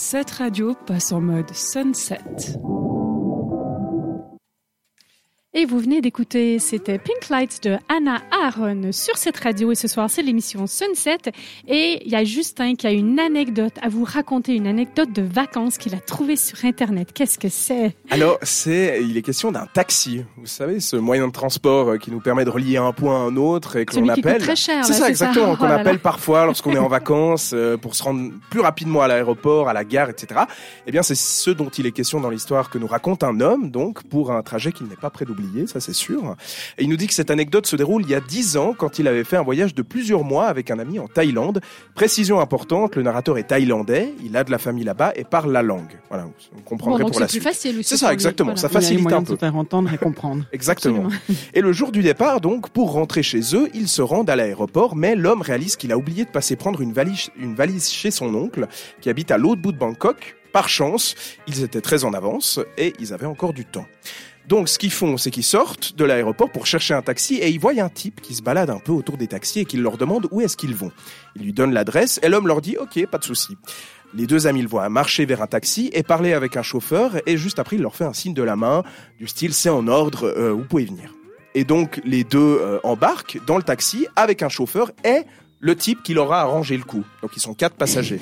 Cette radio passe en mode sunset. Et vous venez d'écouter, c'était Pink Lights de Anna Aaron sur cette radio. Et ce soir, c'est l'émission Sunset. Et il y a Justin qui a une anecdote à vous raconter, une anecdote de vacances qu'il a trouvée sur Internet. Qu'est-ce que c'est? Alors, c'est, il est question d'un taxi. Vous savez, ce moyen de transport euh, qui nous permet de relier un point à un autre et que l'on qui appelle. coûte très cher. C'est ça, exactement, Oh qu'on là là. appelle parfois lorsqu'on est en vacances euh, pour se rendre plus rapidement à l'aéroport, à la gare, etc. Eh bien, c'est ce dont il est question dans l'histoire que nous raconte un homme, donc, pour un trajet qu'il n'est pas prêt d'oublier, ça c'est sûr. Et il nous dit que cette anecdote se déroule il y a dix ans, quand il avait fait un voyage de plusieurs mois avec un ami en Thaïlande. Précision importante, le narrateur est thaïlandais, il a de la famille là-bas et parle la langue. Voilà, Bon, comprendrez donc pour la c'est plus suite. facile aussi. C'est ça, exactement, Voilà. ça Il y a facilite un de se peu. faire entendre et comprendre. Exactement. Absolument. Et le jour du départ, donc, pour rentrer chez eux, ils se rendent à l'aéroport, mais l'homme réalise qu'il a oublié de passer prendre une valise, une valise chez son oncle, qui habite à l'autre bout de Bangkok. Par chance, ils étaient très en avance et ils avaient encore du temps. Donc, ce qu'ils font, c'est qu'ils sortent de l'aéroport pour chercher un taxi et ils voient un type qui se balade un peu autour des taxis et qui leur demande où est-ce qu'ils vont. Ils lui donnent l'adresse et l'homme leur dit OK, pas de souci. Les deux amis le voient marcher vers un taxi et parler avec un chauffeur et juste après il leur fait un signe de la main du style c'est en ordre, euh, vous pouvez venir. Et donc les deux euh, embarquent dans le taxi avec un chauffeur et le type qui leur a arrangé le coup. Donc ils sont quatre passagers.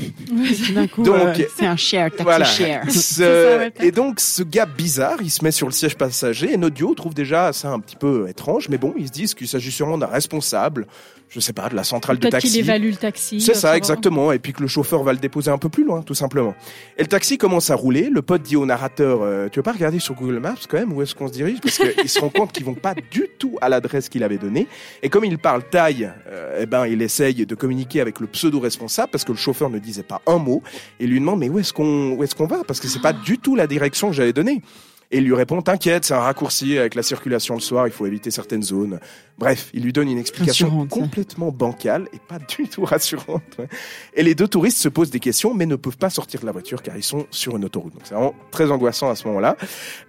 D'un coup, Donc, euh, c'est un share, taxi Voilà. share. Ce- et donc ce gars bizarre, il se met sur le siège passager et notre duo trouve déjà ça un petit peu étrange, mais bon, ils se disent qu'il s'agit sûrement d'un responsable, je sais pas, de la centrale de Peut-être qu'il taxi. évalue le taxi. C'est ça, exactement. Et puis que le chauffeur va le déposer un peu plus loin, tout simplement. Et le taxi commence à rouler. Le pote dit au narrateur, euh, tu veux pas regarder sur Google Maps quand même où est-ce qu'on se dirige? Parce qu'il se rend compte qu'ils vont pas du tout à l'adresse qu'il avait donnée. Et comme il parle thaï, euh, eh ben, il essaye de communiquer avec le pseudo-responsable parce que le chauffeur ne disait pas un mot. Et lui demande, mais où est-ce qu'on, où est-ce qu'on va? Parce que c'est pas du tout la direction que j'avais donnée. Et il lui répond, t'inquiète, c'est un raccourci avec la circulation le soir, il faut éviter certaines zones. Bref, il lui donne une explication complètement bancale et pas du tout rassurante. ouais. Et les deux touristes se posent des questions, mais ne peuvent pas sortir de la voiture car ils sont sur une autoroute. Donc c'est vraiment très angoissant à ce moment-là.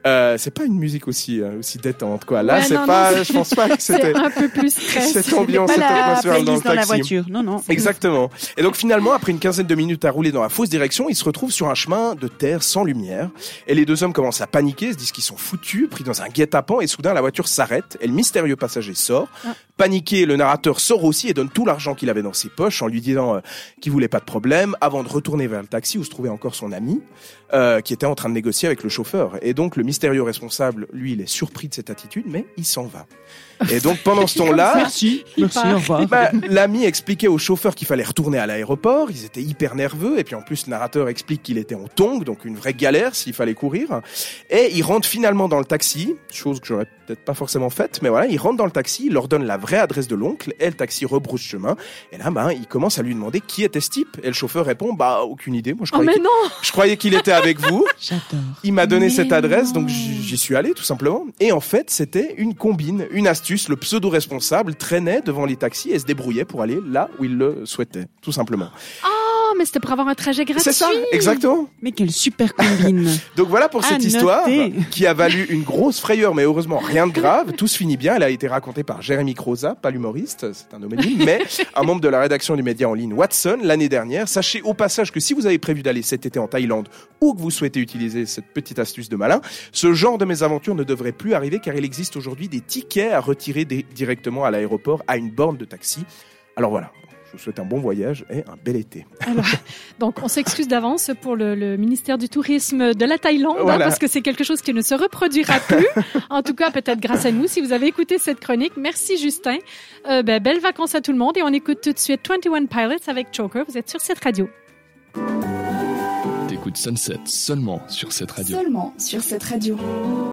Euh, c'est pas une musique aussi euh, aussi détente, quoi. Là, Ouais, c'est pas, non, je pense pas que c'était un peu plus stress. cette ambiance, cette atmosphère dans le playlist dans la taxi. voiture. Non, non. Exactement. Et donc finalement, après une quinzaine de minutes à rouler dans la fausse direction, ils se retrouvent sur un chemin de terre sans lumière. Et les deux hommes commencent à paniquer, se disent qu'ils sont foutus, pris dans un guet-apens. Et soudain, la voiture s'arrête. Et le mystérieux passager sort. Ah. Paniqué, le narrateur sort aussi et donne tout l'argent qu'il avait dans ses poches en lui disant euh, qu'il voulait pas de problème, avant de retourner vers le taxi où se trouvait encore son ami, euh, qui était en train de négocier avec le chauffeur. Et donc le mystérieux responsable, lui, il est surpris de cette attitude, mais il s'en va. Et donc pendant ce temps-là, Merci. Merci, au revoir. bah, L'ami expliquait au chauffeur qu'il fallait retourner à l'aéroport. Ils étaient hyper nerveux. Et puis en plus, le narrateur explique qu'il était en tongue, donc une vraie galère s'il fallait courir. Et il rentre finalement dans le taxi, chose que j'aurais peut-être pas forcément faite, mais voilà, il rentre dans le taxi, il leur donne la vraie adresse de l'oncle, et le taxi rebrousse chemin. Et là, bah, il commence à lui demander qui était ce type. Et le chauffeur répond, bah, aucune idée. Moi, je Oh, croyais mais qu'il- non je croyais qu'il était avec vous. J'adore. Il m'a donné Mais cette adresse, non. donc j'y suis allé tout simplement. Et en fait, c'était une combine, une astuce. Le pseudo-responsable traînait devant les taxis et se débrouillait pour aller là où il le souhaitait, tout simplement. Oh, mais c'était pour avoir un trajet gratuit. C'est ça, exactement. Mais quelle super combine. Donc voilà pour À cette noter. histoire qui a valu une grosse frayeur, mais heureusement rien de grave. Tout se finit bien. Elle a été racontée par Jérémy Croza, pas l'humoriste, c'est un homonyme, mais un membre de la rédaction du média en ligne Watson l'année dernière. Sachez au passage que si vous avez prévu d'aller cet été en Thaïlande ou que vous souhaitez utiliser cette petite astuce de malin, ce genre de mésaventure ne devrait plus arriver car il existe aujourd'hui des tickets à retirer des- directement à l'aéroport à une borne de taxi. Alors voilà. Je vous souhaite un bon voyage et un bel été. Alors, donc, on s'excuse d'avance pour le, le ministère du Tourisme de la Thaïlande, hein, parce que c'est quelque chose qui ne se reproduira plus. en tout cas, peut-être grâce à nous, si vous avez écouté cette chronique. Merci, Justin. Euh, ben, belles vacances à tout le monde et on écoute tout de suite 21 Pilots avec Choker. Vous êtes sur cette radio. T'écoutes Sunset seulement sur cette radio. Seulement sur cette radio.